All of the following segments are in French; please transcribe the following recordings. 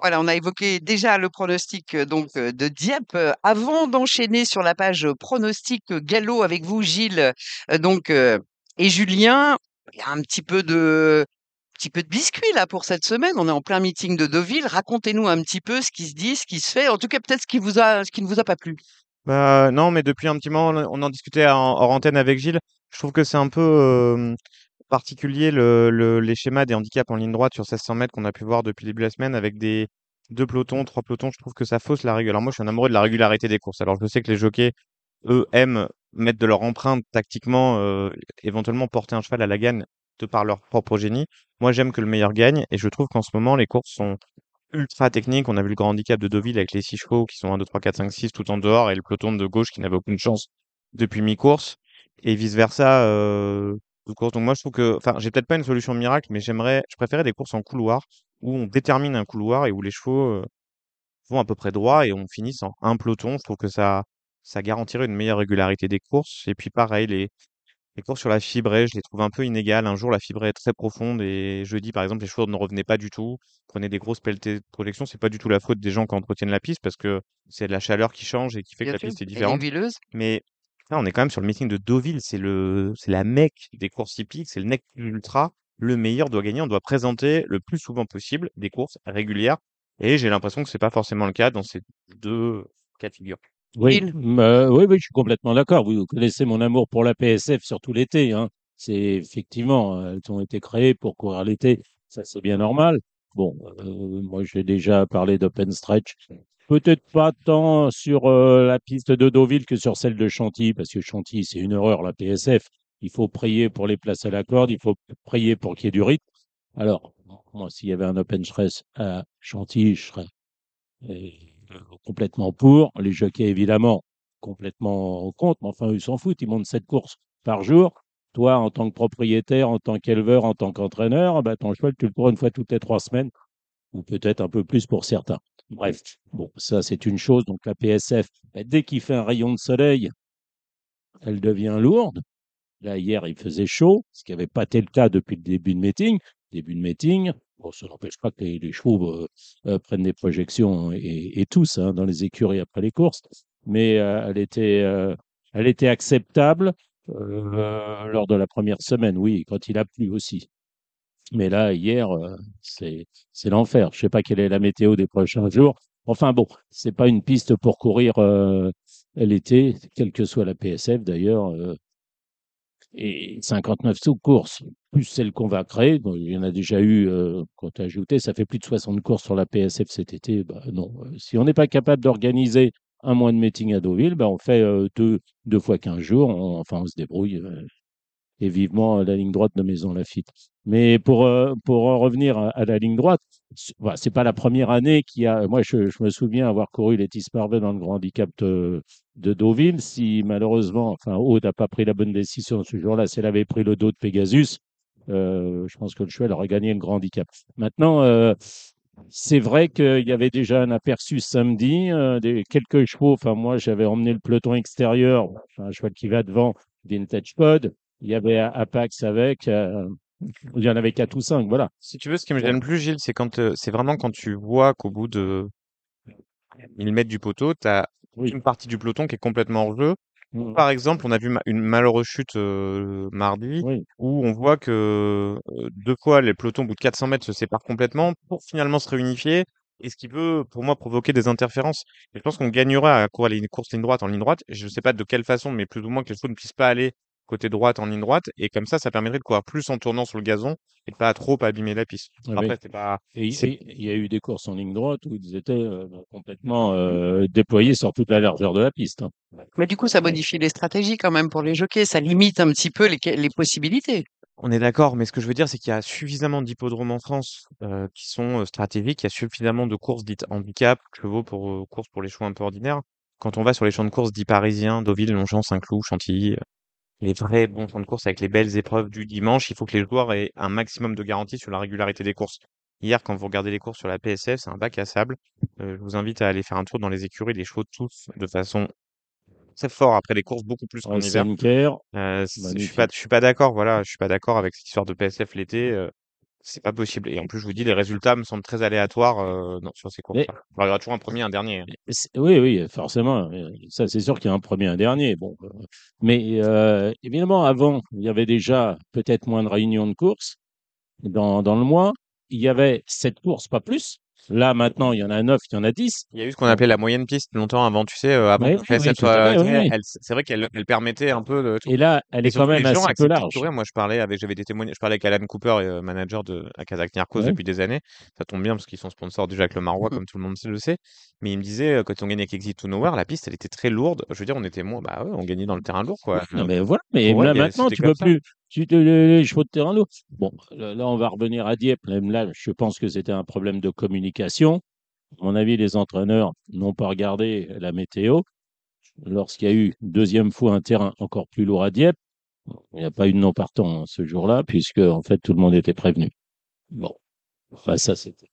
Voilà, on a évoqué déjà le pronostic, heu, donc heu, de Dieppe. Heu, avant d'enchaîner sur la page, pronostic, galop avec vous Gilles, donc et Julien, il y a un petit peu de petit peu de biscuit là pour cette semaine. On est en plein meeting de Deauville. Racontez-nous un petit peu ce qui se dit, ce qui se fait, en tout cas peut-être ce qui vous a ce qui ne vous a pas plu? Bah, non, mais depuis un petit moment, on en discutait en hors antenne avec Gilles. Je trouve que c'est un peu, particulier le le les schémas des handicaps en ligne droite sur 1600 mètres qu'on a pu voir depuis le début de la semaine avec des 2 pelotons, 3 pelotons. Je trouve que ça fausse la règle. Alors moi, je suis un amoureux de la régularité des courses. Alors je sais que les jockeys, eux, aiment mettre de leur empreinte tactiquement, heu, éventuellement porter un cheval à la gagne de par leur propre génie. Moi, j'aime que le meilleur gagne et je trouve qu'en ce moment, les courses sont ultra techniques. On a vu le grand handicap de Deauville avec les 6 chevaux qui sont 1, 2, 3, 4, 5, 6 tout en dehors et le peloton de gauche qui n'avait aucune chance depuis mi-course et vice versa, heu, de course. Donc moi, je trouve que enfin, j'ai peut-être pas une solution miracle, mais j'aimerais je préférais des courses en couloir où on détermine un couloir et où les chevaux, heu, vont à peu près droit et on finisse en un peloton. Je trouve que ça ça garantirait une meilleure régularité des courses et puis pareil, les les courses sur la fibrée, je les trouve un peu inégales. Un jour, la fibrée est très profonde et jeudi, par exemple, les chevaux ne revenaient pas du tout, prenaient des grosses pelletées de projection. C'est pas du tout la faute des gens qui entretiennent la piste parce que c'est la chaleur qui change et qui fait que la sûr, piste est différente. huileuse. Mais là, on est quand même sur le meeting de Deauville, c'est le c'est la Mecque des courses hippiques, c'est le nec ultra. Le meilleur doit gagner, on doit présenter le plus souvent possible des courses régulières et j'ai l'impression que c'est pas forcément le cas dans ces 2 cas de figure. Oui, bah, oui, oui, je suis complètement d'accord. Vous connaissez mon amour pour la PSF, surtout l'été, hein. C'est effectivement, elles ont été créées pour courir l'été, ça c'est bien normal. Bon, heu, moi j'ai déjà parlé d'open stretch, peut-être pas tant sur, heu, la piste de Deauville que sur celle de Chantilly, parce que Chantilly, c'est une horreur la PSF. Il faut prier pour les places à la corde, il faut prier pour qu'il y ait du rythme. Alors, moi, s'il y avait un open stretch à Chantilly, je serais, heu, complètement pour. Les jockeys, évidemment, complètement contre, mais enfin, ils s'en foutent, ils montent 7 courses par jour. Toi, en tant que propriétaire, en tant qu'éleveur, en tant qu'entraîneur, bah, ton cheval, tu le cours une fois toutes les 3 semaines ou peut-être un peu plus pour certains. Bref, bon, ça, c'est une chose. Donc la PSF, bah, dès qu'il fait un rayon de soleil, elle devient lourde. Là, hier, il faisait chaud, ce qui n'avait pas été le cas depuis le début de meeting. Début de meeting, bon, ça n'empêche pas que les, chevaux euh, euh, prennent des projections et, et tous hein, dans les écuries après les courses, mais euh, elle était, elle était acceptable lors de la première semaine, oui, quand il a plu aussi. Mais là, hier, euh, c'est l'enfer. Je sais pas quelle est la météo des prochains jours. Enfin bon, c'est pas une piste pour courir euh, l'été, quelle que soit la PSF d'ailleurs. euh, et 59 sous-courses, plus celles qu'on va créer. Il y en a déjà eu, euh, quand ajouté, ça fait plus de 60 courses sur la PSF cet été. Bah, non, euh, si on n'est pas capable d'organiser un mois de meeting à Deauville, bah, on fait euh, deux, deux fois 15 jours. On- enfin, on se débrouille. euh, et vivement la ligne droite de Maison Lafitte. Mais pour, euh, pour en revenir à, la ligne droite, c- voilà, c'est pas la première année qui a. Moi, je, me souviens avoir couru les Tisparvet dans le grand handicap de, de Deauville. Si malheureusement, enfin, Aude n'a pas pris la bonne décision ce jour-là, si elle avait pris le dos de Pegasus, je pense que le cheval aurait gagné le grand handicap. Maintenant, c'est vrai qu'il y avait déjà un aperçu samedi, euh, des, quelques chevaux. Enfin, moi, j'avais emmené le peloton extérieur, un cheval qui va devant, Vintage Pod. Il y avait Apax avec, euh, il y en avait quatre ou cinq, voilà. Si tu veux, ce qui me gêne le plus, Gilles, c'est quand, heu, c'est vraiment quand tu vois qu'au bout de 1000 mètres du poteau, tu as oui. une partie du peloton qui est complètement hors jeu. Mm, Par exemple, on a vu ma une malheureuse chute, heu, mardi Oui, où on voit que, heu, 2 fois les pelotons au bout de 400 mètres se séparent complètement pour finalement se réunifier et ce qui peut, pour moi, provoquer des interférences. Et je pense qu'on gagnerait à courir les courses ligne droite en ligne droite. Je ne sais pas de quelle façon, mais plus ou moins que les chevaux ne puissent pas aller côté droite en ligne droite et comme ça, ça permettrait de courir plus en tournant sur le gazon et de pas trop abîmer la piste. oui. Après, c'est pas Et il y a eu des courses en ligne droite où ils étaient euh, complètement euh, déployés sur toute la largeur de la piste. hein. Mais du coup, ça modifie les stratégies quand même pour les jockeys. Ça limite un petit peu les, les possibilités. On est d'accord, mais ce que je veux dire, c'est qu'il y a suffisamment d'hippodromes en France euh, qui sont euh, stratégiques. Il y a suffisamment de courses dites handicap, chevaux pour euh, courses pour les chevaux un peu ordinaires. Quand on va sur les champs de courses dits parisiens, Deauville, Longchamp, Saint-Cloud, Chantilly, les vrais bons champs de courses avec les belles épreuves du dimanche, il faut que les joueurs aient un maximum de garantie sur la régularité des courses. Hier, quand vous regardez les courses sur la PSF, c'est un bac à sable. Euh, je vous invite à aller faire un tour dans les écuries. Les chevaux tous de façon très fort après les courses, beaucoup plus qu'en Ouais, hiver. Euh, je suis pas, je suis pas d'accord, voilà, je suis pas d'accord avec cette histoire de PSF l'été. euh, c'est pas possible. Et en plus, je vous dis, les résultats me semblent très aléatoires euh, non, sur ces. Alors, il y aura toujours un premier un dernier. hein. oui, oui, forcément. euh, Ça, c'est sûr qu'il y a un premier un dernier. Bon, euh, mais euh, évidemment, avant, il y avait déjà peut-être moins de réunions de courses dans, dans le mois. Il y avait sept courses, pas plus. Là, maintenant, il y en a neuf, il y en a dix. Il y a eu ce qu'on appelait la moyenne piste longtemps avant, tu sais, euh, avant que oui, tout à oui, oui. C'est vrai qu'elle elle permettait un peu de. Et là, elle est quand même assez peu large. courir. Moi, je parlais avec, j'avais des témoignages, je parlais avec Alan Cooper, euh, manager de la Kazakh Narcos Ouais. depuis des années. Ça tombe bien parce qu'ils sont sponsors du Jacques Le Marois, comme tout le monde le sait. Mais il me disait, euh, quand on gagnait avec Exit to Nowhere, la piste, elle était très lourde. Je veux dire, on était moins, bah ouais, on gagnait dans le terrain lourd, quoi. Non, mais voilà. Mais là, maintenant, tu peux plus. Les, chevaux de terrain lourd. Bon, là, on va revenir à Dieppe. Même là, je pense que c'était un problème de communication. À mon avis, les entraîneurs n'ont pas regardé la météo. Lorsqu'il y a eu deuxième fois un terrain encore plus lourd à Dieppe, il n'y a pas eu de non partant ce jour-là, puisque en fait tout le monde était prévenu. Bon, enfin ça c'était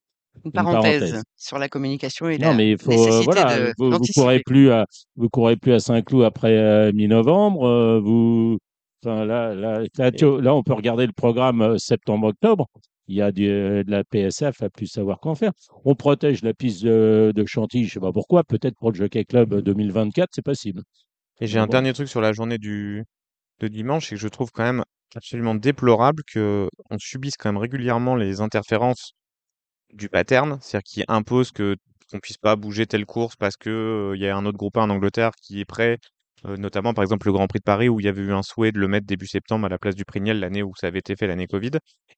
Une une parenthèse parenthèse. sur la communication et Non, la mais il faut euh, nécessité voilà, de- vous, vous courez plus à vous courez plus à Saint-Cloud après euh, mi-novembre. euh, vous, là, là, là, tu- là, on peut regarder le programme euh, septembre-octobre. Il y a du- euh, de la PSF à plus savoir qu'en faire. On protège la piste de, de Chantilly, je sais pas pourquoi. Peut-être pour le Jockey Club 2024, c'est possible. Et j'ai un bon. dernier truc sur la journée du de dimanche, c'est que je trouve quand même absolument déplorable que on subisse quand même régulièrement les interférences du pattern, c'est-à-dire qui impose que qu'on puisse pas bouger telle course parce que euh, y a un autre groupe 1 en Angleterre qui est prêt, euh, notamment par exemple le Grand Prix de Paris où il y avait eu un souhait de le mettre début septembre à la place du Prix Niel l'année où ça avait été fait l'année Covid.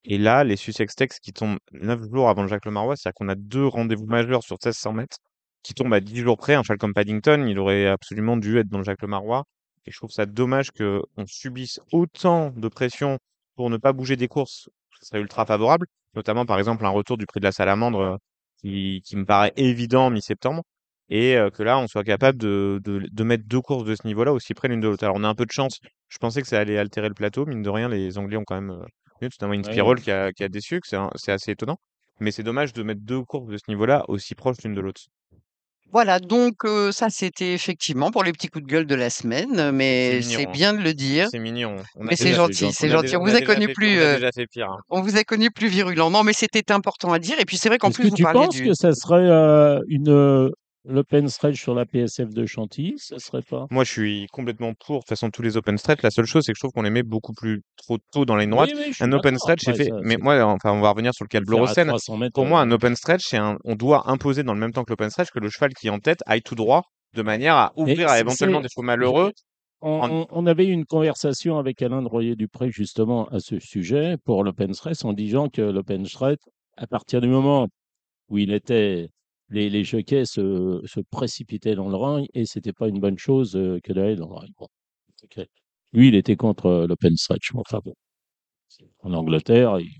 Et là, les Sussex Tex qui tombent 9 jours avant le Jacques Le Marois, c'est-à-dire qu'on a deux rendez-vous majeurs sur 1600 mètres qui tombent à 10 jours près. Un cheval Paddington, il aurait absolument dû être dans le Jacques Le Marois. Et je trouve ça dommage qu'on subisse autant de pression pour ne pas bouger des courses. Ce serait ultra favorable. Notamment, par exemple, un retour du prix de la salamandre euh, qui, qui me paraît évident mi-septembre. Et euh, que là, on soit capable de, de, de mettre deux courses de ce niveau-là aussi près l'une de l'autre. Alors, on a un peu de chance. Je pensais que ça allait altérer le plateau. Mine de rien, les Anglais ont quand même euh, notamment une Ouais. spirale qui a, qui a déçu, que c'est assez étonnant. Mais c'est dommage de mettre deux courses de ce niveau-là aussi proches l'une de l'autre. Voilà, donc euh, ça c'était effectivement pour les petits coups de gueule de la semaine, mais c'est bien de le dire. C'est mignon. On a Mais c'est gentil, c'est gentil. On on vous a connu plus, on a euh, déjà fait pire. hein. on vous a connu plus virulent. Non, mais c'était important à dire. Et puis c'est vrai qu'en plus que vous tu penses du. que ça serait euh, une l'open stretch sur la PSF de Chantilly Ça serait pas Moi, je suis complètement pour. De toute façon, tous les open stretch. La seule chose, c'est que je trouve qu'on les met beaucoup plus trop tôt dans la ligne droite. Oui, Un open stretch, c'est fait. ça, Mais moi, enfin, on va revenir sur le cas de faire à Blorocène. 300 mètres. Pour moi, un open stretch, c'est un, on doit imposer dans le même temps que l'open stretch que le cheval qui est en tête aille tout droit de manière à ouvrir à éventuellement des chevaux malheureux. On avait eu une conversation avec Alain de Royer-Dupré justement à ce sujet pour l'open stretch en disant que l'open stretch, à partir du moment où il était, les, les jockeys se, se précipitaient dans le rang et c'était pas une bonne chose euh, que d'aller dans le. Bon, ok. Lui, il était contre euh, l'open stretch. Enfin bon, en Angleterre, ils,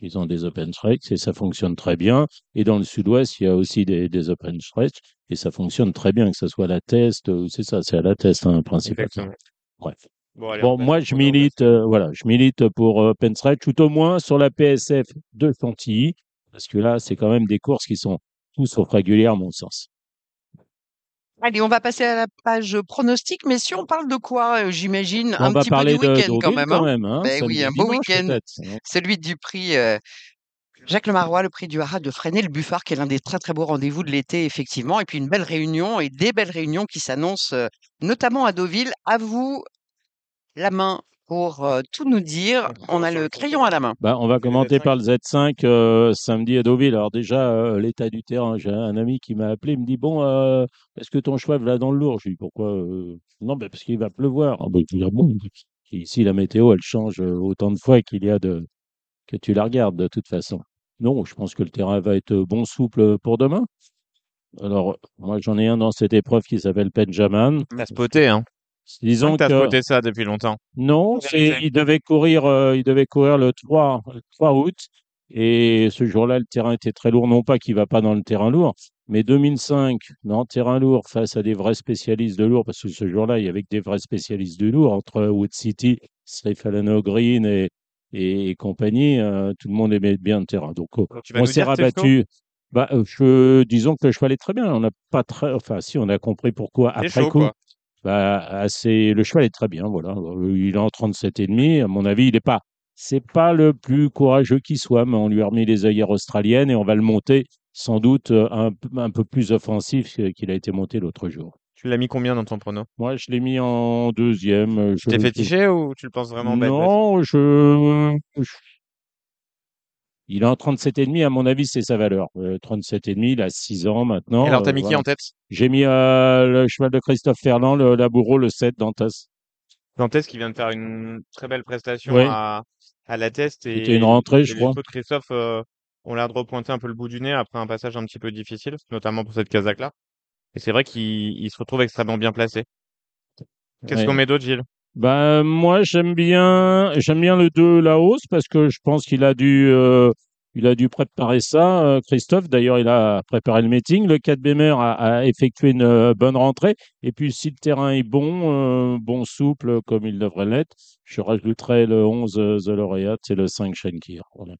ils ont des open stretch et ça fonctionne très bien. Et dans le sud-ouest, il y a aussi des, des open stretch et ça fonctionne très bien, que ce soit à la test, ou c'est ça, c'est à la test, hein, principalement. Bref. Bon, allez, moi, je milite, euh, voilà, je milite pour Open Stretch, tout au moins sur la PSF de Chantilly, parce que là, c'est quand même des courses qui sont tous sauf régulières, à mon sens. Allez, on va passer à la page pronostic. Mais si on parle de quoi, euh, j'imagine un va petit peu du week-end quand même. quand hein. même, hein, Ben oui, un beau week-end. hein. Celui du prix euh, Jacques Le Marois, le prix du Haras de Fresnay, le Buffard, qui est l'un des très très beaux rendez-vous de l'été, effectivement. Et puis une belle réunion et des belles réunions qui s'annoncent, euh, notamment à Deauville. À vous la main pour euh, tout nous dire. On a le crayon à la main. Bah, on va commenter Z5. par le Z5 euh, samedi à Deauville. Alors déjà, euh, l'état du terrain, j'ai un ami qui m'a appelé, il me dit, bon, euh, est-ce que ton cheval va dans le lourd? Je lui dis, pourquoi euh, Non, ben, parce qu'il va pleuvoir. Ah, je dis, Ah bon? Ici, la météo, elle change autant de fois qu'il y a de que tu la regardes de toute façon. Non, je pense que le terrain va être bon souple pour demain. Alors, moi, j'en ai un dans cette épreuve qui s'appelle Benjamin. T'as spoté, hein. Disons T'as que spoté ça depuis longtemps. non, il devait courir, euh, il devait courir le 3, le 3 août. Et ce jour-là, le terrain était très lourd. Non pas qu'il va pas dans le terrain lourd, mais 2005, dans le terrain lourd, face à des vrais spécialistes de lourd, parce que ce jour-là, il y avait que des vrais spécialistes de lourd, entre Wood City, Srifalano Green et, et, et compagnie, euh, tout le monde aimait bien le terrain. Donc, oh, on s'est rabattu. Bah, euh, je, disons que le cheval est très bien. On n'a pas très, enfin, si, on a compris pourquoi après chaud, coup. quoi. Bah, assez, le cheval est très bien, voilà. Il est en 37 et demi. À mon avis, il n'est pas c'est pas le plus courageux qui soit, mais on lui a remis les œillères australiennes et on va le monter sans doute euh, un, un peu plus offensif qu'il a été monté l'autre jour. Tu l'as mis combien dans ton prono? Moi, je l'ai mis en deuxième. euh, Tu t'es fétiché ou tu le penses vraiment bête? Non, je, je- il est en 37,5, à mon avis, c'est sa valeur. Euh, 37,5, il a 6 ans maintenant. Et alors, t'as euh, mis qui en tête? J'ai mis euh, le cheval de Christophe Ferland, le Laboureau, le 7 d'Antas. Dantes qui vient de faire une très belle prestation Oui. à, à la test C'était et, une rentrée, et je crois. de Christophe euh, ont l'air de repointer un peu le bout du nez après un passage un petit peu difficile, notamment pour cette Kazakh-là. Et c'est vrai qu'il il se retrouve extrêmement bien placé. Qu'est-ce Ouais. qu'on met d'autre, Gilles? Ben, moi, j'aime bien, j'aime bien le 2 la hausse parce que je pense qu'il a dû, euh, il a dû préparer ça, euh, Christophe. D'ailleurs, il a préparé le meeting. Le 4 Bémer a, a effectué une euh, bonne rentrée. Et puis, si le terrain est bon, euh, bon souple, comme il devrait l'être, je rajouterai le 11 euh, The Laureate et le 5 Shankir. Voilà.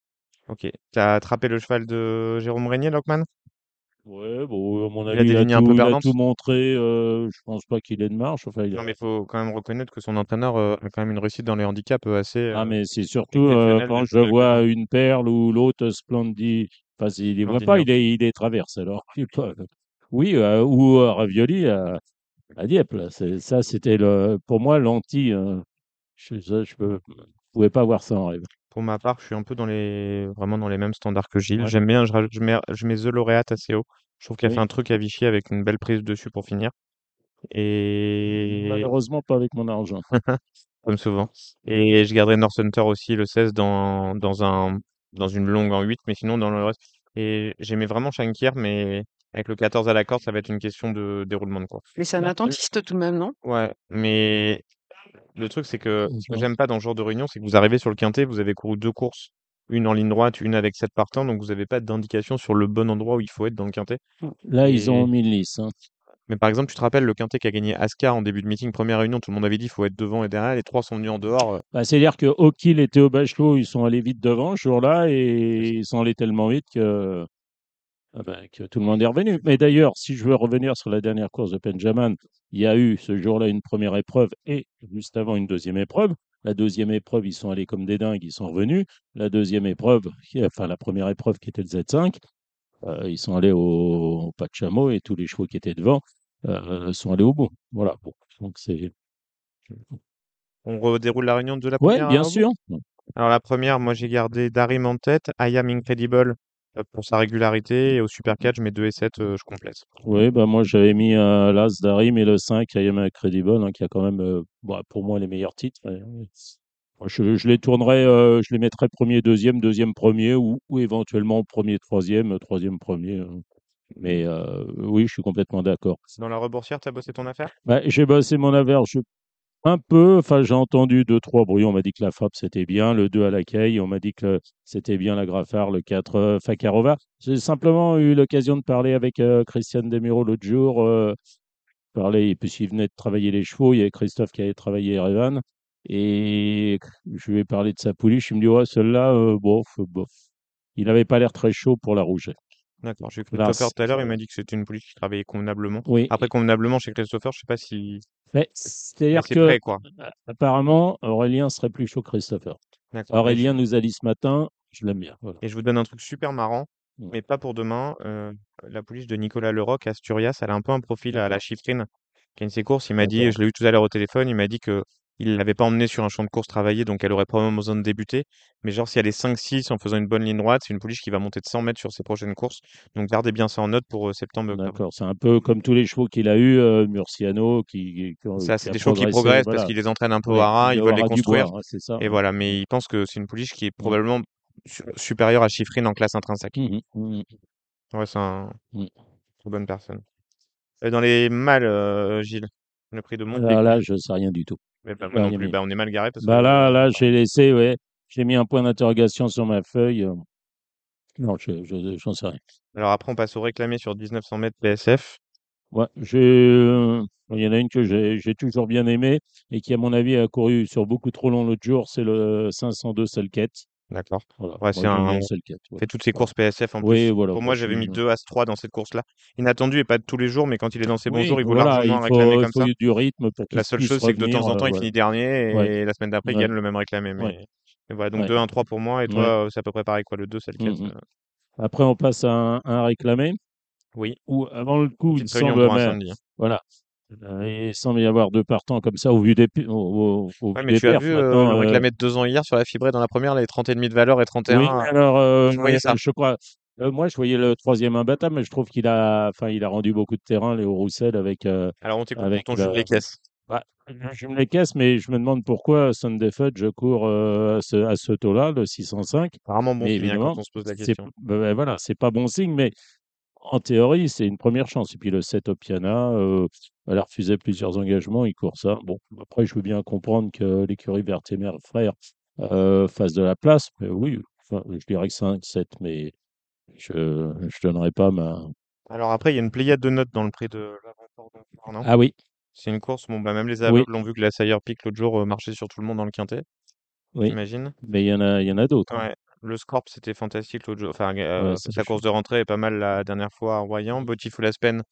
Ok. T'as attrapé le cheval de Jérôme Régnier, Lockman? Ouais, bon, à mon Il a avis, des il a lignes un peu tout, il a perdantes? tout montré. euh, je pense pas qu'il ait de marche. Enfin, il a- Non, mais il faut quand même reconnaître que son entraîneur euh, a quand même une réussite dans les handicaps euh, assez Ah, mais c'est surtout euh, quand je vois une perle ou l'autre Splendid, enfin, il les voit pas, il est, il est traverse alors. pas- Oui, euh, ou euh, Ravioli à, à Dieppe. là. C'est- Ça, c'était le, pour moi l'anti. euh, je, ça, je peux, je pouvais pas voir ça en rêve. Pour ma part, je suis un peu dans les vraiment dans les mêmes standards que Gilles. Ouais. J'aime bien, je, raj- je mets, je mets The Laureate assez haut. Je trouve qu'il a fait Oui. un truc à Vichy avec une belle prise dessus pour finir. Et Malheureusement, pas avec mon argent. comme souvent. Et je garderai North Hunter aussi, le 16, dans, dans un dans une longue en 8, mais sinon dans le reste. Et j'aimais vraiment Shankir, mais avec le 14 à la corde, ça va être une question de déroulement de course. Mais c'est un Bah, attentiste tout de même, non? Ouais, mais le truc, c'est que ce que j'aime pas dans ce genre de réunion, c'est que vous arrivez sur le quintet, vous avez couru deux courses, une en ligne droite, une avec sept partants, donc vous n'avez pas d'indication sur le bon endroit où il faut être dans le quintet. Là, ils ont Et... mis une lisse. hein. Mais par exemple, tu te rappelles le quintet qui a gagné Ascar en début de meeting, première réunion, tout le monde avait dit il faut être devant et derrière, les trois sont venus en dehors. euh, Bah, C'est-à-dire que O'Kill était au bachelot, ils sont allés vite devant ce jour-là et ils sont allés tellement vite que, ah ben, que tout le monde est revenu. Mais d'ailleurs, si je veux revenir sur la dernière course de Benjamin, il y a eu ce jour-là une première épreuve et juste avant une deuxième épreuve. La deuxième épreuve, ils sont allés comme des dingues, ils sont revenus. La deuxième épreuve, enfin la première épreuve qui était le Z5, euh, ils sont allés au, au pas de chameau et tous les chevaux qui étaient devant euh, sont allés au bout. Voilà. Bon, donc c'est. On redéroule la réunion de la première bien au bout sûr. Alors la première, moi j'ai gardé Darim en tête, I Am Incredible euh, pour sa régularité, et au Super 4, je mets 2 et 7, euh, je complète. Oui, bah moi j'avais mis euh, l'As Darim et le 5, I Am Incredible, hein, qui a quand même bah, pour moi les meilleurs titres. Je, je les tournerais, euh, je les mettrais premier, deuxième, deuxième, premier, ou, ou éventuellement premier, troisième, troisième, premier. euh. Mais oui, je suis complètement d'accord. Dans la reboursière, t'as bossé ton affaire? Bah, j'ai bossé mon average un peu, enfin j'ai entendu deux, trois bruits, on m'a dit que la frappe c'était bien, le 2 à la caille, on m'a dit que c'était bien la Graffard, le 4 euh, Fakarova. J'ai simplement eu l'occasion de parler avec euh, Christian Demiro l'autre jour, euh, parler, et puis s'il venait de travailler les chevaux, il y avait Christophe qui avait travaillé Erevan, et je lui ai parlé de sa pouliche, il me dit, ouais, celle-là, euh, bof, bof. Il n'avait pas l'air très chaud pour la rouger. D'accord, j'ai Là, Christopher tout à l'heure, il m'a dit que c'était une police qui travaillait convenablement. Oui, Après, convenablement, chez Christopher, je sais pas si mais c'est-à-dire c'est que prêt, quoi. euh, apparemment Aurélien serait plus chaud que Christopher. Aurélien nous a dit ce matin, je l'aime bien. Voilà. et je vous donne un truc super marrant, mais pas pour demain. euh, la police de Nicolas Leroc à Asturias, elle a un peu un profil à la chiffrine qui a une de ses courses. Il m'a dit, je l'ai eu tout à l'heure au téléphone, il m'a dit que il l'avait pas emmenée sur un champ de course travaillé, donc elle aurait probablement besoin de débuter. Mais genre, si elle est 5-6 en faisant une bonne ligne droite, c'est une pouliche qui va monter de 100 mètres sur ses prochaines courses. Donc gardez bien ça en note pour euh, septembre-octobre. D'accord. C'est un peu comme tous les chevaux qu'il a eu, euh, Murciano, qui, Ça, c'est des chevaux qui progressent parce qu'ils les entraînent un peu au haras, il ils veulent les bois, construire. hein, ça. Et voilà, mais il pense que c'est une pouliche qui est Mm. probablement su- supérieure à Chiffrine en classe intrinsèque. Mhm, mhm, Ouais, c'est un mhm. très bonne personne. Dans les mâles, euh, Gilles, le prix de Là, Montpellier. là, je sais rien du tout. Bah, moi non plus. mis- Bah, on est mal garé parce que Bah là, là, j'ai laissé, ouais, j'ai mis un point d'interrogation sur ma feuille. euh. Non, je, je, j'en sais rien. Alors après, on passe au réclamé sur 1900 mètres PSF. Ouais, j'ai, euh, il y en a une que j'ai, j'ai toujours bien aimée et qui, à mon avis, a couru sur beaucoup trop long l'autre jour. C'est le 502 Selket. D'accord. Voilà. Ouais, Moi, c'est un. bien On Selket. Ouais. fait toutes ces Voilà. courses PSF en Oui, plus. voilà. Pour moi, j'avais mis c'est- 2 As 3 dans cette course-là. Inattendu et pas de tous les jours, mais quand il est dans ses bons Oui, jours, il vaut voilà, largement il un réclamé faut, il comme faut ça. du rythme pour qu'il La seule puisse chose, c'est que de revenir. temps en temps, euh, il ouais. finit dernier Ouais. et la semaine d'après, il Ouais. gagne le même réclamé. Ouais. Mais Et voilà, donc Ouais. 2-1-3 pour moi. Et Ouais. toi, euh, c'est à peu près pareil, quoi. Le 2, c'est le 4. Mhm. Après, on passe à un, un réclamé. Oui. Où, avant le coup, il Petite réunion semble, pour un samedi. hein. voilà, il semble y avoir deux partants comme ça au vu des, au, au- au Ouais, mais des tu as vu euh, euh, réclamé de 2 ans hier sur la fibrée dans la première, les 30 et demi de valeur et 31. Oui, alors, euh, je voyais ça? je crois, euh, moi, je voyais le troisième imbattable, mais je trouve qu'il a, enfin, il a rendu beaucoup de terrain, Léo Roussel, avec, euh, Alors, on t'écoute ton la- les caisses. bah, je me les caisse, mais je me demande pourquoi Sunday Fudge je cours euh, à ce, taux-là, le 605. Rarement bon signe hein, évidemment, quand on se pose la question. bah, bah, voilà, c'est pas bon signe, mais en théorie, c'est une première chance. Et puis le 7 Opiana, euh, elle a refusé plusieurs engagements, il court ça. Bon, après, je veux bien comprendre que l'écurie Berthémer frère euh, fasse de la place, mais oui, enfin, je dirais que 5, 7, mais je ne donnerai pas ma. Alors après, il y a une pléiade de notes dans le prix de non? Ah oui, C'est une course, bon, bah, même les Oui. aveugles ont vu que la Sire Peak l'autre jour euh, marchait sur tout le monde dans le quintet, oui, j'imagine. mais il y en a, il y en a d'autres. hein. Ouais. Le Scorp, c'était fantastique l'autre jour. Enfin, euh, Ouais, sa course de rentrée est pas mal la dernière fois voyant. Botiful Aspen,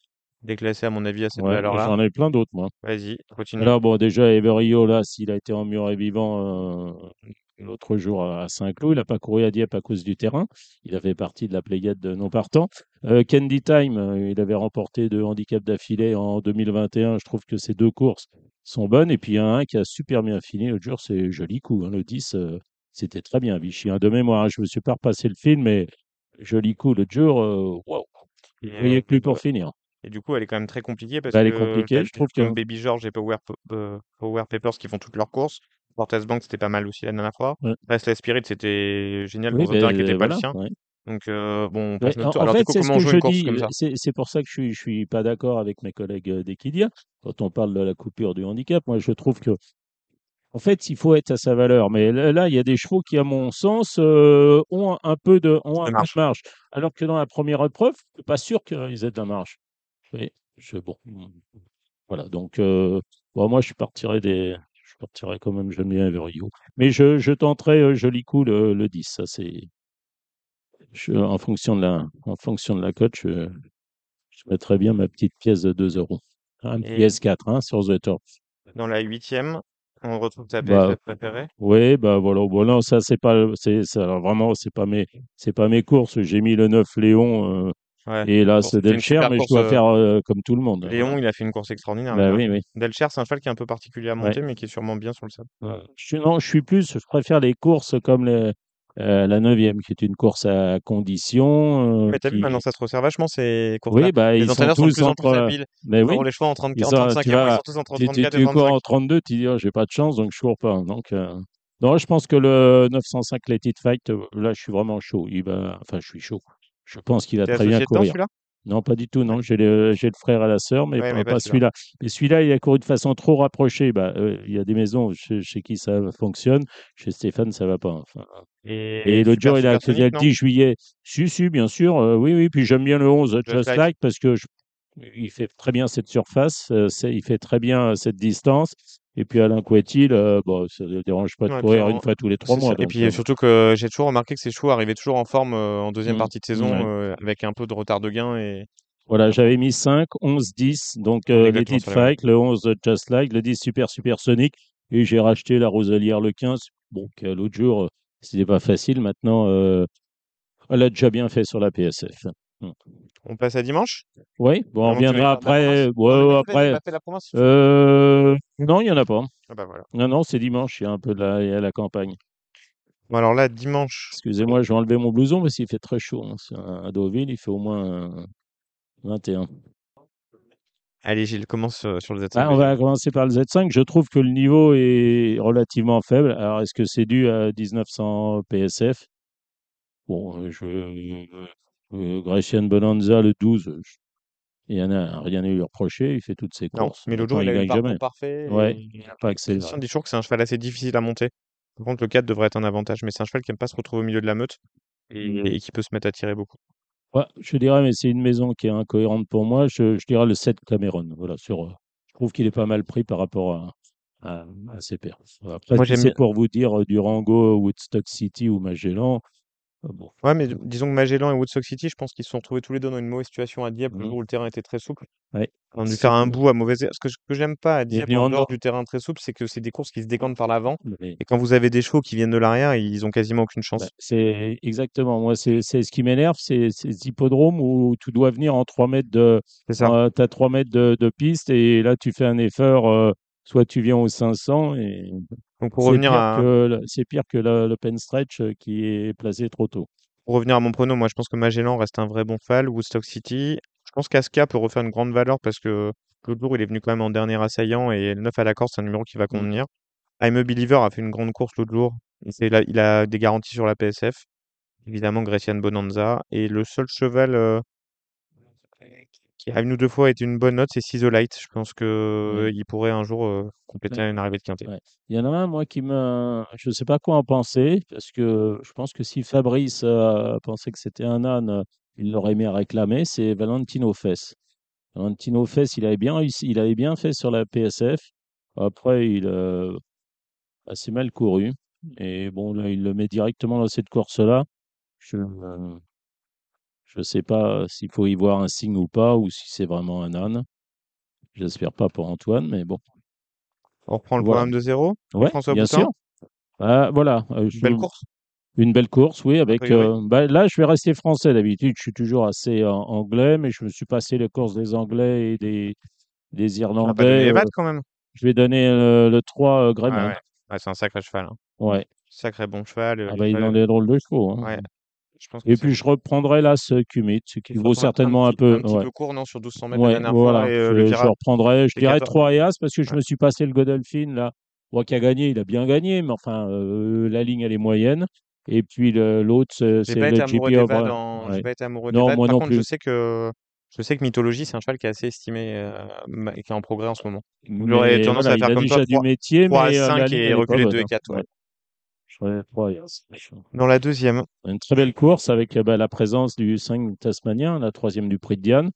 déclassé à mon avis à cette Ouais, valeur-là. j'en ai plein d'autres, moi. Vas-y, continue. Alors bon, déjà, Everio, là, s'il a été en mur et vivant euh, l'autre jour à Saint-Cloud, il n'a pas couru à Dieppe à cause du terrain. Il a fait partie de la pléiade de non-partants. Euh, Candy Time, euh, il avait remporté deux handicaps d'affilée en 2021. Je trouve que ces deux courses sont bonnes. Et puis, il y en a un qui a super bien fini l'autre jour, c'est joli coup. hein, le 10, euh, c'était très bien, Vichy. hein, de mémoire, hein, je ne me suis pas repassé le film, mais joli coup l'autre jour. euh, Et, il n'y euh, plus pour finir. et du coup, elle est quand même très compliquée parce Bah, elle est compliquée, je trouve comme que- Baby George et Power, Power Papers qui font toutes leurs courses. Fortes Bank, c'était pas mal aussi la dernière fois. Ouais. Restless Spirit, c'était génial Oui, terrain qui ben, n'était pas le sien. ouais. Donc, euh, bon, on passe notre en, tour. en fait, du coup, c'est ce comment on que joue je une course dis. comme ça? C'est c'est pour ça que je suis, je suis pas d'accord avec mes collègues euh, d'Equidia quand on parle de la coupure du handicap. Moi, je trouve que, en fait, il faut être à sa valeur. Mais là, il y a des chevaux qui, à mon sens, euh, ont un peu de, ont un peu de marge. Alors que dans la première épreuve, je suis pas sûr qu'ils aient de la marge. Oui, je, bon, voilà. Donc, euh, bon, moi, je partirais des, je partirais quand même. J'aime bien Everio. Mais je, je tenterai euh, joli coup le, le 10. Ça, c'est. En fonction de la, en fonction de la cote, je, je mettrais bien ma petite pièce de 2 euros. Un petit Et- S4 hein, sur The Top. Dans la huitième, on retrouve ta Bah, PSF préférée? Oui, bah voilà. Bon, non, ça, c'est pas, c'est, vraiment, c'est pas mes, c'est pas mes courses. J'ai mis le 9 Léon, euh, Ouais. et là, c'est Delcher, mais je dois euh, faire euh, comme tout le monde. Léon, il a fait une course extraordinaire. Bah là. oui, oui. Delcher, c'est un cheval qui est un peu particulier à monter, mais qui est sûrement bien sur le sable. Je non, je suis plus, je préfère les courses comme les, euh, la neuvième, qui est une course à condition. euh, Mais t'as vu, qui- maintenant, ça se resserre vachement ces courses-là. Oui, bah, Les ils sont entraîneurs sont de tous plus en plus entre. habiles. Mais oui, les chevaux en 30, Ils en sont- 35 tu ils sont tous entre tu, tu, 34 et tu cours 35. en 32, tu dis, oh, j'ai pas de chance, donc je cours pas. Donc, euh, non, je pense que le 905 Let It Fight, euh, là, je suis vraiment chaud. Il va, enfin, je suis chaud. Je pense qu'il va très bien dedans, courir. celui-là? Non, pas du tout, non. J'ai le, frère et la sœur, mais Ouais, pas, celui-là. Mais celui-là, il a couru de façon trop rapprochée. Bah, euh, il y a des maisons chez, chez qui ça fonctionne. Chez Stéphane, ça va pas. Enfin, et l'autre jour, il a accusé le non? 10 juillet. Si, si, bien sûr. euh, oui, oui. Puis j'aime bien le 11 Just, Just like. Like. parce que je- il fait très bien cette surface. euh, il fait très bien cette distance. Et puis Alain Couetil, euh, bon, ça ne dérange pas de Ouais, courir une fois tous les trois mois. Et puis euh, surtout que j'ai toujours remarqué que ces chevaux arrivaient toujours en forme euh, en deuxième Mm. partie de saison euh, avec un peu de retard de gain et Voilà, j'avais mis 5, 11, 10. Donc, les mêmes. Fight, le 11, euh, Just Like, le 10, Super Super Sonic. Et j'ai racheté la Rosalière, le 15. Bon, l'autre jour, c'était pas facile. Maintenant, elle a déjà bien fait sur la PSF. On passe à dimanche? Oui, bon, on reviendra après. Ouais, après. la province. Euh, non, il n'y en a pas. Ah bah voilà. Non, non, c'est dimanche. Il y a un peu de la, il y a la campagne. Bon alors là dimanche. Excusez-moi, je vais enlever mon blouson parce qu'il fait très chaud. hein. À Deauville, il fait au moins euh, 21. Allez Gilles, commence euh, sur le Z5. Ah, on va commencer par le Z5. Je trouve que le niveau est relativement faible. Alors, est-ce que c'est dû à 1900 PSF Bon, euh, je, euh, Grecian Bonanza, le 12, euh, je- il y en a rien à lui reprocher. Il fait toutes ses Non, courses. mais l'autre jour Pourtant, il a eu le parcours parfait. Ouais, et- il n'a pas accéléré. Christian dit toujours que c'est un cheval assez difficile à monter. Par contre le 4 devrait être un avantage, mais c'est un cheval qui aime pas se retrouver au milieu de la meute et, et qui peut se mettre à tirer beaucoup. Ouais, je dirais, mais c'est une maison qui est incohérente pour moi. Je, je dirais le 7 Cameron. Voilà, sur, euh, je trouve qu'il est pas mal pris par rapport à, à, à ses pairs. Après, c'est pour vous dire euh, Durango, Woodstock City ou Magellan, Ah bon. Ouais, mais d- disons que Magellan et Woodstock City, je pense qu'ils se sont retrouvés tous les deux dans une mauvaise situation à Dieppe le Mhm. jour où le terrain était très souple. Ouais. On a dû faire un bout à mauvaise. Ce que, j'aime pas à Il est Dieppe venu en en dehors du terrain très souple, c'est que c'est des courses qui se décantent par l'avant. Mais- Et quand vous avez des chevaux qui viennent de l'arrière, ils ont quasiment aucune chance. bah, c'est exactement. Moi, c'est c'est ce qui m'énerve, c'est ces hippodromes où tu dois venir en 3 mètres de. C'est ça. tu as 3 mètres de, de piste et là, tu fais un effort. euh, soit tu viens aux 500 et Donc pour revenir à, c'est pire que le, le pen stretch euh, qui est placé trop tôt. pour revenir à mon prono, moi je pense que Magellan reste un vrai bon fall. Woodstock City, je pense qu'Aska peut refaire une grande valeur parce que l'autre jour il est venu quand même en dernier assaillant et le 9 à la corde, c'est un numéro qui va Mm. convenir. I'm a Believer a fait une grande course l'autre jour. Il, la- il a des garanties sur la PSF. Évidemment, Grecian Bonanza. Et le seul cheval euh, qui arrive nous deux fois est une bonne note, c'est Sisolite. Je pense que il pourrait un jour euh, compléter une arrivée de quintet. Ouais. Il y en a un, moi, qui me. Je ne sais pas quoi en penser, parce que je pense que si Fabrice euh, pensait que c'était un âne, euh, il l'aurait mis à réclamer, c'est Valentino Fess. Valentino Fess, il avait bien il avait bien fait sur la PSF. Après, il euh, a assez mal couru. Et bon, là, il le met directement dans cette course-là. Je ne sais pas s'il faut y voir un signe ou pas, ou si c'est vraiment un âne. J'espère pas pour Antoine, mais bon. On reprend le Voilà. programme de zéro. Ouais, François bien Boutin, sûr. Ah, voilà. euh, une je- belle course. Une belle course, oui, avec. euh, bah, là, je vais rester français d'habitude. Je suis toujours assez anglais, mais je me suis passé les courses des Anglais et des, des pas donné Irlandais. quand même. je vais donner le 3 euh, Ouais, Greyman. ouais. Ouais, c'est un sacré cheval. hein. Ouais. Sacré bon cheval. Ah bah, il en est drôle de chevaux. hein. Je pense Et puis, je reprendrai là ce Cumit, ce qui il vaut certainement un petit, peu. un petit ouais. peu court, non, sur 1200 mètres la Ouais, dernière voilà. fois. Et euh, je, le je reprendrai, je dirais 14 3 et As parce que je Ouais. me suis passé le Godolphin là. Moi qui a gagné, il a bien gagné, mais enfin, euh, la ligne elle est moyenne. Et puis l'autre, c'est le GP j'ai pas été amoureux Non, moi Par non contre, je plus. sais que je sais que Mythologie, c'est un cheval qui est assez estimé euh, qui est en progrès en ce moment. J'aurais Mais tendance voilà, à il faire a comme déjà toi, du 3, métier, 3 à mais euh, la 5 ligne et reculer bonne. 2 et hein. 4. ouais. Ouais. Dans la deuxième, Une très belle course avec euh, bah, la présence du 5 Tasmanien, la troisième du Prix de Diane.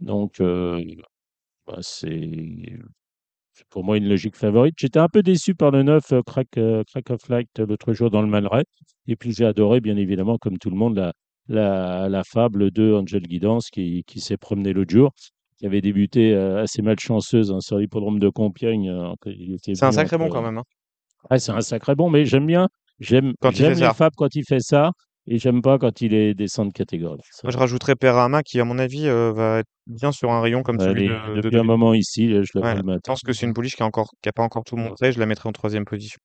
Donc, euh, bah, c'est pour moi une logique favorite. J'étais un peu déçu par le 9 euh, Crack, euh, Crack of Light euh, l'autre jour dans le Malray. Et puis j'ai adoré, bien évidemment, comme tout le monde, la, la, la fable de Angel Guidance qui, qui s'est promené l'autre jour, qui avait débuté euh, assez malchanceuse hein, sur l'hippodrome de Compiègne. euh, c'est un sacré bon quand même. hein. Ah, c'est un sacré bon, mais j'aime bien. J'aime Quand il fait les ça. fables quand il fait ça. Et j'aime pas quand il est descend de catégorie. Ça, Moi, je rajouterais Perama qui, à mon avis, euh, va être bien sur un rayon comme celui de, de depuis un moment ici, je le Ouais, je pense que c'est une pouliche qui a encore, qui a pas encore tout montré. Je la mettrais en troisième position.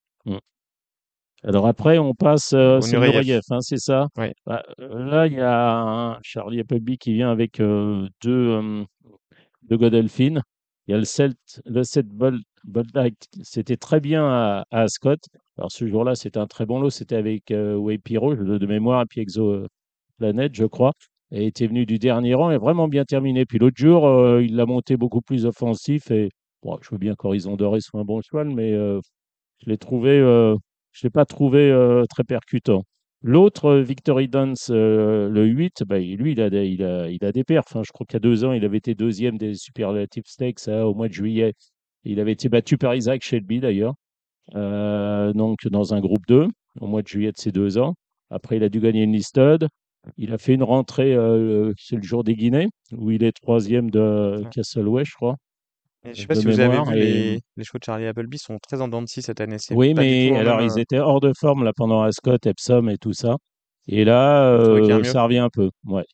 Alors après, on passe, euh, c'est Nureyev. Hein, c'est ça? Bah, là, il y a un Charlie Appleby qui vient avec euh, deux, euh, deux Godolphin. Il y a le, Celt, le 7 Bold, Bold Light. C'était très bien à, à Ascot. Alors ce jour-là, c'était un très bon lot. C'était avec euh, Way Piro, de, mémoire, et puis Exo Planet, je crois. Et était venu du dernier rang et vraiment bien terminé. Puis l'autre jour, euh, il l'a monté beaucoup plus offensif. Et je veux bien qu'Horizon Doré soit un bon cheval, mais euh, je l'ai trouvé, euh, je l'ai pas trouvé très percutant. L'autre, Victory Dance, euh, le 8, bah, lui, il a, des, il, a, il a des perfs. hein. Je crois qu'il y a deux ans, il avait été deuxième des Superlative Stakes hein, au mois de juillet. Il avait été battu par Isaac Shelby d'ailleurs, euh, donc dans un groupe 2 au mois de juillet de ces deux ans. Après, il a dû gagner une listed. Il a fait une rentrée, euh, c'est le jour des Guinées, où il est troisième de. Castleway, je crois. Et je sais pas si vous avez mémoire, vu, et- les, les chevaux de Charlie Appleby sont très en dents de scie cette année. Oui, mais alors même, ils euh, étaient hors de forme là pendant Ascot, Epsom et tout ça. Et là, euh, ça revient un peu. Ouais.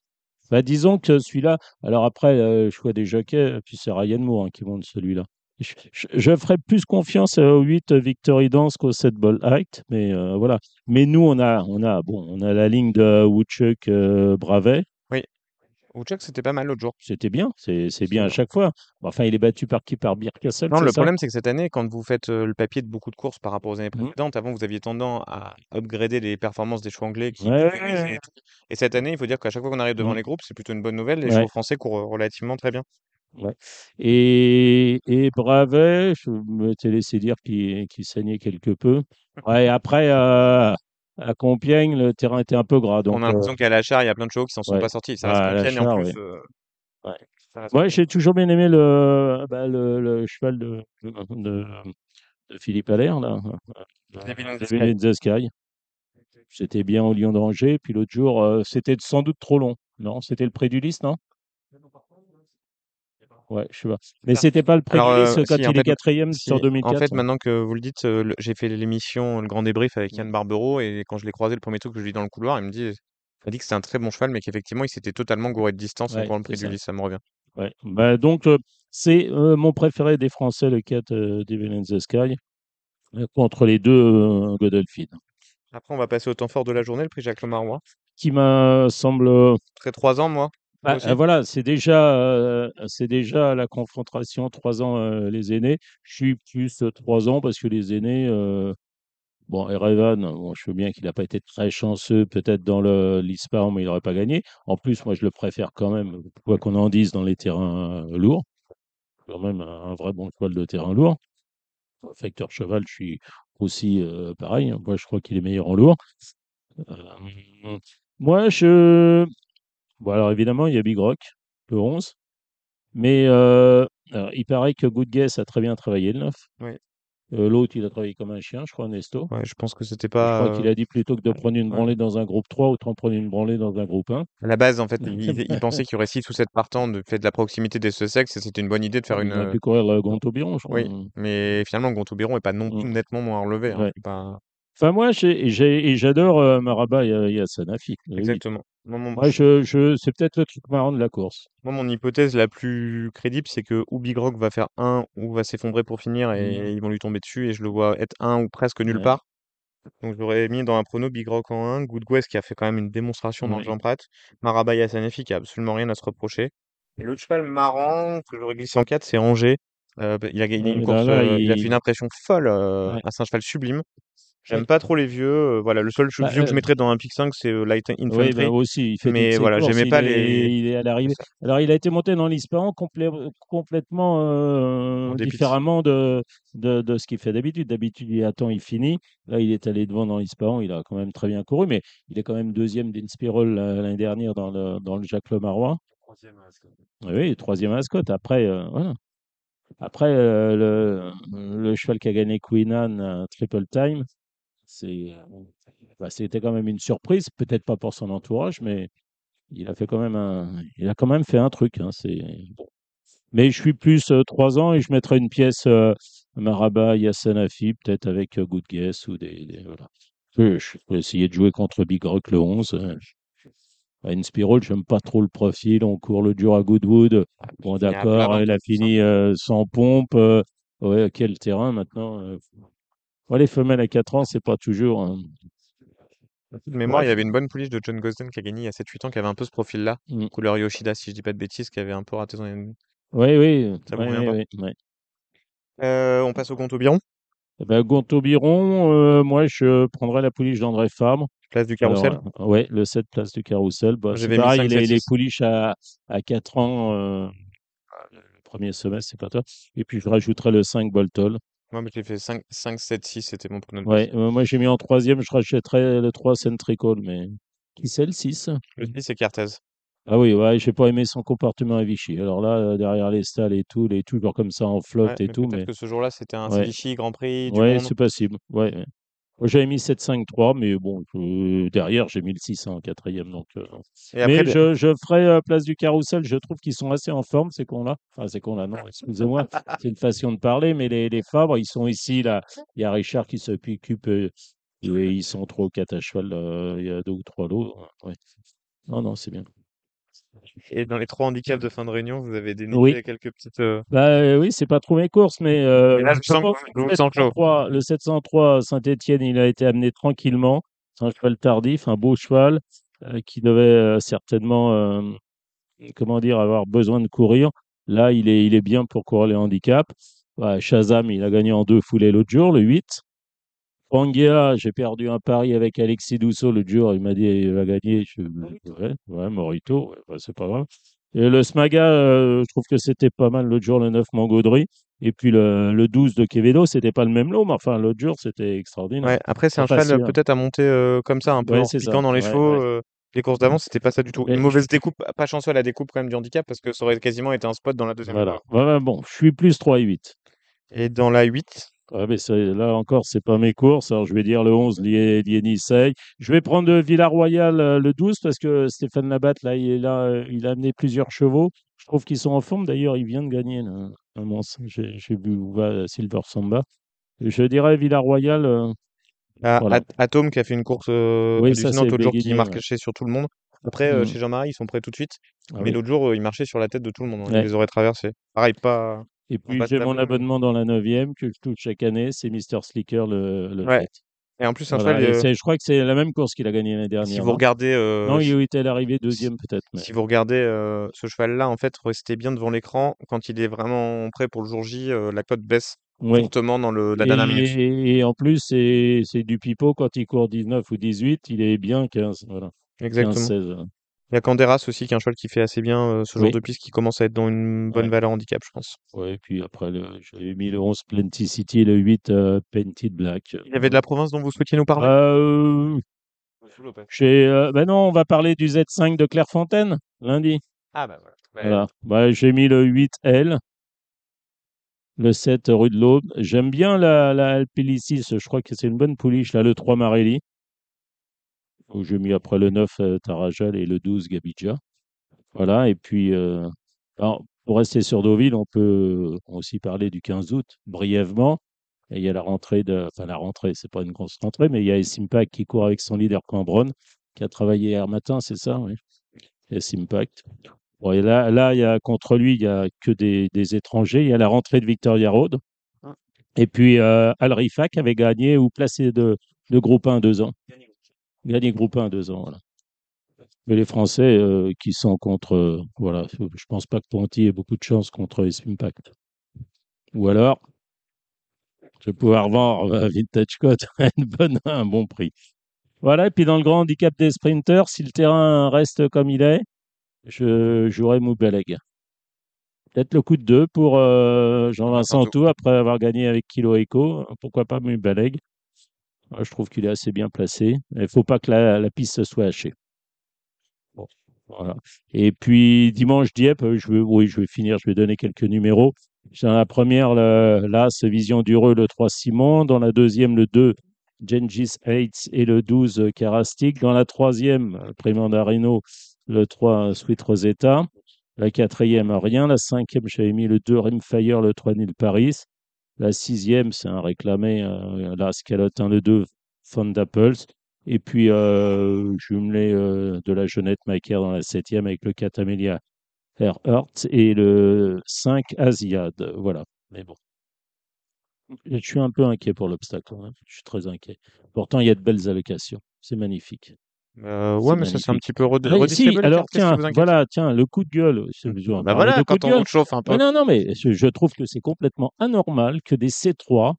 Bah, disons que celui-là, alors après, euh, vois des jockeys, puis c'est Ryan Moore hein, qui monte celui-là. Je, je, je ferais plus confiance au 8 Victory Dance qu'au 7 Ball Act, mais euh, voilà. Mais nous, on a, on a, bon, on a la ligne de Woodchuck euh, Bravet. Woodchuck, c'était pas mal l'autre jour. C'était bien, c'est bien à chaque fois. Bon, Enfin, il est battu par qui? Par Birkastle, Non, le problème, c'est que cette année, quand vous faites euh, le papier de beaucoup de courses par rapport aux années Mhm. précédentes, avant, vous aviez tendance à upgrader les performances des chevaux anglais qui Ouais, et cette année, il faut dire qu'à chaque fois qu'on arrive devant Mhm. les groupes, c'est plutôt une bonne nouvelle. Les Ouais. chevaux français courent euh, relativement très bien. Ouais. Et, et Bravet, je me t'ai laissé dire qu'il qu'il saignait quelque peu. Ouais, après, euh, à Compiègne, le terrain était un peu gras. Donc, On a euh, l'impression qu'à la char, il y a plein de chevaux qui s'en sont ouais. pas sortis. Ça reste Ah, Compiègne en plus. ouais. euh, j'ai toujours bien aimé le, bah, le, le cheval de, de, de Philippe Allaire, là. In the Sky. C'était bien au Lion d'Angers. Puis l'autre jour, euh, c'était sans doute trop long. Non, c'était le prix du Lys, non? Ouais, je sais pas. Mais c'était pas le prix Alors, du Lys euh, quand si, en il est fait, quatrième si, sur en 2004. fait, maintenant que vous le dites, le- j'ai fait l'émission, le grand débrief avec. Yann Barbero, et quand je l'ai croisé, le premier truc que je lui dit dans le couloir, il me dit, il m'a dit que c'était un très bon cheval, mais qu'effectivement, il s'était totalement gouré de distance en Ouais, courant le du ça. Ça me revient. Ouais. Bah, donc, euh, c'est euh, mon préféré des Français, le 4 euh, Devil in the Sky, contre les deux Godolphin, Après, on va passer au temps fort de la journée, le prix Jacques Lemarois. qui me semble. Très trois ans, moi. Bah, euh, voilà, c'est déjà, euh, c'est déjà la confrontation trois ans euh, les aînés. Je suis plus trois ans parce que les aînés, euh, bon, Erevan, bon, je veux bien qu'il n'a pas été très chanceux peut-être dans le l'ISPAR, mais il n'aurait pas gagné. En plus, moi, je le préfère quand même, quoi qu'on en dise, dans les terrains euh, lourds. Quand même un, un vrai bon cheval de terrain lourd. Facteur cheval, je suis aussi euh, pareil. Moi, je crois qu'il est meilleur en lourd. Euh, moi, je. Bon, alors évidemment, il y a Big Rock, le 11. Mais euh, alors, il paraît que Good Guess a très bien travaillé le 9. Oui. Euh, L'autre, il a travaillé comme un chien, je crois, Nesto. Ouais, je pense que c'était Je crois pas. qu'il a dit plutôt que de prendre une ouais. branlée dans un groupe 3, autant prendre une branlée dans un groupe 1. À la base, en fait, il, pensait qu'il y aurait 6 ou 7 partants de fait de la proximité des Sussex, et c'était une bonne idée de faire Il aurait une. pu courir le Gonto-Biron, je crois. Oui, mais finalement, Gontoubiron n'est pas non Mm. nettement moins relevé. hein, Ouais. pas... Enfin, moi, j'ai, j'ai- et j'adore euh, Maraba et Yassanafi. Oui. Exactement. Moi, mon, Moi, je, je, c'est peut-être le truc marrant de la course. moi, mon hypothèse la plus crédible, c'est que ou Big Rock va faire 1 ou va s'effondrer pour finir et Mhm. ils vont lui tomber dessus, et je le vois être 1 ou presque nulle Ouais. part. Donc, j'aurais mis dans un prono Big Rock en 1, Good Guess qui a fait quand même une démonstration dans le Ouais. Jean Prat, Maraba Yassanafi qui a absolument rien à se reprocher. Et l'autre cheval marrant que j'aurais glissé en 4, c'est Angers. Euh, bah, il a gagné Ouais, une là, course, là, euh, il a fait il- une impression folle euh, Ouais. à un cheval sublime. J'aime pas trop les vieux. euh, voilà, le seul Bah, vieux que je euh, mettrais dans un pick 5, c'est euh, Light Oui, Infantry. bah aussi, il fait Mais voilà, j'aimais Il pas est, les. il est à l'arrivée. Alors, il a été monté dans l'Isparan complè- complètement euh, différemment de, de, de ce qu'il fait d'habitude. D'habitude, il attend, il finit. Là, il est allé devant dans l'Isparan. Il a quand même très bien couru, mais il est quand même deuxième d'Inspirol l'année dernière dans le, dans le Jacques Lemarois. Oui, troisième à Ascot. Après, euh, voilà. Après, euh, le, le cheval qui a gagné Queen Anne, Triple Time, c'est, euh, bah, c'était quand même une surprise. Peut-être pas pour son entourage, mais il a fait quand même un, il a quand même fait un truc. Hein, c'est bon. Mais je suis plus euh, trois ans et je mettrai une pièce euh, Maraba, Yassanafi, peut-être avec euh, Good Guess ou des, des- voilà. Je, je vais essayer de jouer contre Big Rock le 11. euh. À Inspiral, j'aime pas trop le profil. On court le dur à Goodwood. Bon, d'accord, il a fini euh, sans pompe. ouais, quel terrain maintenant. Ouais, les femelles à 4 ans, c'est pas toujours. hein. De mémoire, il y Bref. avait une bonne pouliche de John Gosden qui a gagné il y a 7-8 ans, qui avait un peu ce profil-là, Mm. couleur Yoshida, si je dis pas de bêtises, qui avait un peu raté son. Oui, oui. Ça ouais, me ouais, pas. ouais, ouais. Euh, on passe au Gontobiron, Eh Ben, Gonto-Biron, euh, moi, je prendrais la pouliche d'André Fabre. place du Alors, carrousel. euh, ouais, le 7 place du carrousel. Bah, c'est j'avais mis pareil, 5, les, 7, les 6. pouliches à, à 4 ans, euh, le premier semestre, c'est pas toi. Et puis, je rajouterais le 5 Boltol. Moi, j'ai fait 5, 5, 7, 6, c'était mon prono de Ouais, euh, moi, j'ai mis en troisième, je rachèterais le 3 Centrical, mais qui c'est le 6? Le 6, c'est Cartez. Ah oui, ouais, j'ai pas aimé son comportement à Vichy. Alors là, euh, derrière les stalles et tout, il est toujours comme ça en flotte Ouais, et mais tout, peut-être mais que ce jour-là, c'était un ouais, Vichy Grand Prix du ouais, Monde. c'est possible. Ouais, ouais. J'avais mis 7-5-3, mais bon, derrière, j'ai mis le 6 en quatrième. Donc, euh, Et après, Mais je, je ferai euh, place du carrousel. Je trouve qu'ils sont assez en forme, ces cons-là. Enfin, ces cons-là, non, excusez-moi. C'est une façon de parler, mais les, les Fabres, ils sont ici, là. Il y a Richard qui s'occupe. euh, et ils sont ou quatre à cheval. il y a deux ou trois lots. Ouais. Non, non, c'est bien. Et dans les trois handicaps de fin de réunion, vous avez déniché Oui. quelques petites. euh, Bah euh, oui, c'est pas trop mes courses, mais euh, là, je je sens le sens chaud. 703, le 703 Saint-Étienne, il a été amené tranquillement. C'est un cheval tardif, un beau cheval euh, qui devait euh, certainement, comment dire, avoir besoin de courir. Là, il est, il est bien pour courir les handicaps. Ouais, Shazam, il a gagné en deux foulées l'autre jour, le 8. Pangea, j'ai perdu un pari avec Alexis Dousseau l'autre jour. Il m'a dit il va gagner. Je, ouais, ouais, Morito, ouais, bah, c'est pas grave. Et le Smaga, euh, je trouve que c'était pas mal l'autre jour, le 9 Mangaudry. Et puis le, le 12 de Quevedo, c'était pas le même lot, mais enfin, l'autre jour, c'était extraordinaire. Ouais, après, c'est un cheval hein. peut-être à monter euh, comme ça, un peu en c'est piquant ça. dans les chevaux. euh, les courses d'avant, c'était pas ça du tout. Mais Une mauvaise découpe, pas chanceux à la découpe quand même du handicap, parce que ça aurait quasiment été un spot dans la deuxième Voilà. bon, je suis plus 3 et 8. Et dans la 8, Ouais, mais là encore, c'est pas mes courses. Alors, je vais dire le 11, Lie- Lienissei. Je vais prendre Villarroyal euh, le 12 parce que Stéphane Labatte, là, il est là, euh, il a amené plusieurs chevaux. Je trouve qu'ils sont en forme. D'ailleurs, il vient de gagner là, un J'ai vu va Silver Samba. Je dirais Villarroyal. euh, Ah, voilà. At- Atome qui a fait une course euh, Oui, ça, l'autre jour qui ouais. marchait sur tout le monde. Après, euh, Mm. chez Jean-Marie, ils sont prêts tout de suite. Ah Mais oui. l'autre jour, euh, il marchait sur la tête de tout le monde. hein. Il Ouais. les aurait traversés. Pareil, pas Et puis, j'ai mon abonnement dans la 9e que je touche chaque année. C'est Mister Slicker le, le Ouais. fait. Et en plus, un Voilà, cheval, euh, je crois que c'est la même course qu'il a gagnée l'année si dernière. vous non? regardez, euh, Non, si- il était arrivé deuxième peut-être. mais- si vous regardez euh, ce cheval-là, en fait, restez bien devant l'écran. Quand il est vraiment prêt pour le jour J, euh, la cote baisse Oui. fortement dans le, la dernière minute. Et, et en plus, c'est du pipeau quand il court 19 ou 18, il est bien 15. Voilà. 15, Exactement. 16. Il y a Canderas aussi, qui est un cheval qui fait assez bien euh, ce genre Oui. de piste, qui commence à être dans une bonne Ouais. valeur handicap, je pense. Ouais, et puis après, j'avais mis le 11 Plenty City, le 8 euh, Painted Black. Il y avait de la province dont vous souhaitiez nous parler? Euh, euh, ben non, on va parler du Z5 de Clairefontaine lundi. Ah bah voilà. Ouais. Voilà. Bah, j'ai mis le 8L, le 7 rue de l'Aube. J'aime bien la, la Alpilicis, je crois que c'est une bonne pouliche, là, le 3 Marelli. Où J'ai mis après le 9 euh, Tarajal et le 12 Gabidja. Voilà, et puis, euh, alors, pour rester sur Deauville, on peut aussi parler du 15 août, brièvement. Et il y a la rentrée de, enfin, la rentrée, c'est pas une grosse rentrée, mais il y a Simpact qui court avec son leader Cambronne, qui a travaillé hier matin, c'est ça, oui. Et Simpact. Bon, et là, là, il y a, contre lui, il y a que des, des étrangers. Il y a la rentrée de Victoria Road. Et puis, euh, Al Rifak avait gagné ou placé de, de groupe 1 deux ans. Gagné groupe 1 deux ans, voilà. Mais les Français euh, qui sont contre, euh, voilà, je pense pas que Ponty ait beaucoup de chance contre Impact. Ou alors, je vais pouvoir vendre euh, Vintage Code à une bonne, à un bon prix. Voilà, et puis dans le grand handicap des sprinters, si le terrain reste comme il est, je jouerai Moubeleg. Peut-être le coup de deux pour euh, Jean-Vincent Vincent Tout après avoir gagné avec Kilo Eco. Pourquoi pas Moubeleg? Je trouve qu'il est assez bien placé. Il ne faut pas que la, piste soit hachée. Et puis dimanche Dieppe, euh, je vais, oui, je vais finir, je vais donner quelques numéros. Dans la première, l'As Vision d'Ureux, le 3 Simon. Dans la deuxième, le 2 Gengis Hates et le 12 euh, Karastik. Dans la troisième, Primandarino, le 3 Sweet Rosetta. La quatrième, rien. La cinquième, j'avais mis le 2 Rimfire, le 3 Nil Paris. La sixième, c'est un réclamé, euh, la Scalotin, le 2 Fonda Pulse. Et puis, euh, jumelé euh, de la Jeunette Macaire dans la septième avec le 4 Amelia Earhart et le 5 Asiad. Voilà. Mais bon. Je suis un peu inquiet pour l'obstacle. hein. Je suis très inquiet. Pourtant, il y a de belles allocations. C'est magnifique. Euh, ouais, mais ça, c'est un petit peu Ouais, si, les alors tiens, voilà, tiens, le coup de gueule. c'est besoin Bah voilà, de quand on gueule. chauffe un peu. Non, non, mais je, je trouve que c'est complètement anormal que des C3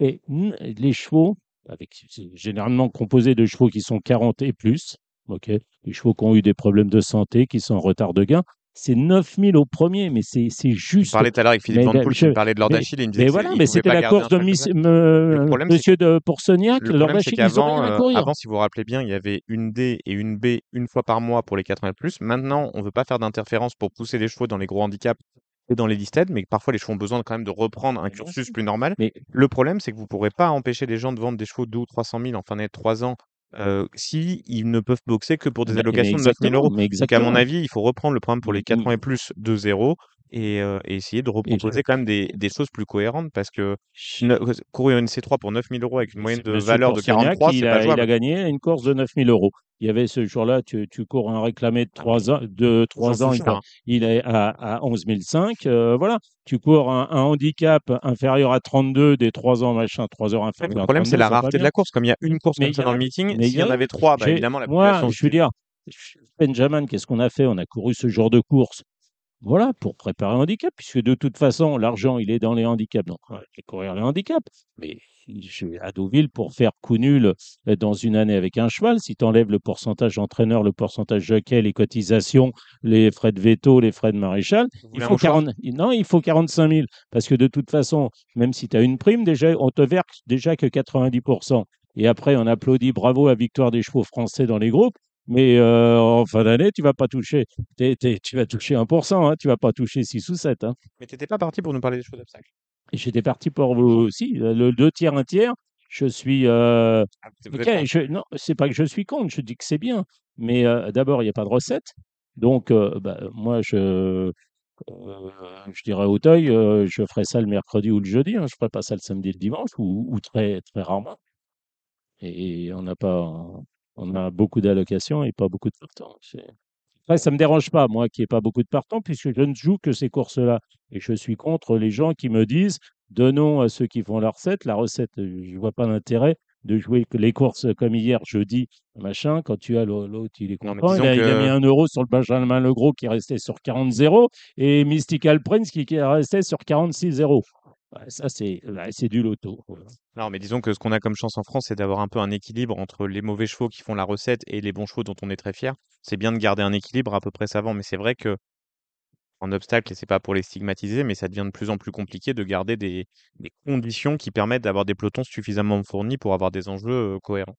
et les chevaux, avec généralement composés de chevaux qui sont 40 et plus, ok, les chevaux qui ont eu des problèmes de santé, qui sont en retard de gain, c'est 9000 au premier, mais c'est c'est Je juste. parlais tout à l'heure avec Philippe Van Poel qui je- me parlait de Lord mais- Achille et il me disait Mais voilà, mais c'était la course de ça. me- problème, Monsieur de Pourceniac, Le Lord problème, c'est Achille, ils ont rien à courir. avant, si vous vous rappelez bien, il y avait une D et une B une fois par mois pour les 80 et plus. Maintenant, on veut pas faire d'interférence pour pousser les chevaux dans les gros handicaps et dans les listed, mais parfois les chevaux ont besoin quand même de reprendre un cursus plus normal. Mais Le problème, c'est que vous pourrez pas empêcher les gens de vendre des chevaux de 2 ou 300 000 en fin d'année de 3 ans euh, si ils ne peuvent boxer que pour des mais, mais allocations de 9 000 exactement, euros. mais Donc, à mon avis, il faut reprendre le programme pour les Mm, 80 mm. et plus de zéro et, euh, et essayer de reproposer quand même des, des choses plus cohérentes parce que ne- courir une C3 pour 9 000 euros avec une moyenne de valeur de Pourceniac, 43, il c'est pas a, il a gagné une course de 9000 euros. Il y avait ce jour-là, tu, tu cours un réclamé de Ah, 3 ans, de J'en 3 ans, il, hein. il est à, à 11 500. euh, voilà. Tu cours un, un handicap inférieur à 32 des 3 ans, machin, 3 heures Ouais, mais inférieur le problème, c'est 32, la rareté de la course. Comme il y a une course Mais comme ça dans a, le meeting, s'il y en a, avait trois, bah, j'ai- évidemment, la moi, population je veux dire, Benjamin, qu'est-ce qu'on a fait? On a couru ce genre de course. Voilà, pour préparer un handicap, puisque de toute façon, l'argent, il est dans les handicaps. Donc, on va aller courir les handicaps. Mais je vais à Deauville pour faire coup nul euh, dans une année avec un cheval. Si tu enlèves le pourcentage entraîneur, le pourcentage jockey, les cotisations, les frais de veto, les frais de maréchal, il faut mouchoir? 40, non, il faut 45 000. Parce que de toute façon, même si tu as une prime, déjà, on te verse déjà que 90%. Et après, on applaudit bravo à victoire des chevaux français dans les groupes. Mais euh, en fin d'année, tu vas pas toucher. t'es- t'es- tu vas toucher 1%, hein, tu vas pas toucher 6 ou 7. Hein. Mais t'étais pas parti pour nous parler des chevaux d'obstacle. Et j'étais parti pour vous aussi, le 2 tiers, 1 tiers. Je suis, heu, Ah, vous OK, êtes contre. je non, c'est pas que je suis contre, je dis que c'est bien. Mais, d'abord, il y a pas de recette. Donc, bah, moi, je, dirais à Auteuil, heu, je ferai ça le mercredi ou le jeudi, hein. Je ferai pas ça le samedi et le dimanche ou ou très très rarement. Et on n'a pas on a beaucoup d'allocations et pas beaucoup de partants. Après ça me dérange pas, moi, qu'il y ait pas beaucoup de partants puisque je ne joue que ces courses-là et je suis contre les gens qui me disent: «Donnons à ceux qui font la recette». La recette, heu, je vois pas l'intérêt de jouer que les courses comme hier, jeudi, machin, quand tu as l'au l'autre, il est Non, content. Il a il a mis que 1 € sur le Benjamin Legros qui restait sur 40-0 et Mystical Prince qui qui restait sur 46-0. Ça, c'est bah, c'est du loto, non, mais disons que ce qu'on a comme chance en France, c'est d'avoir un peu un équilibre entre les mauvais chevaux qui font la recette et les bons chevaux dont on est très fier. C'est bien de garder un équilibre à peu près savant, mais c'est vrai que en obstacle, et c'est pas pour les stigmatiser, mais ça devient de plus en plus compliqué de garder des des conditions qui permettent d'avoir des pelotons suffisamment fournis pour avoir des enjeux, cohérents.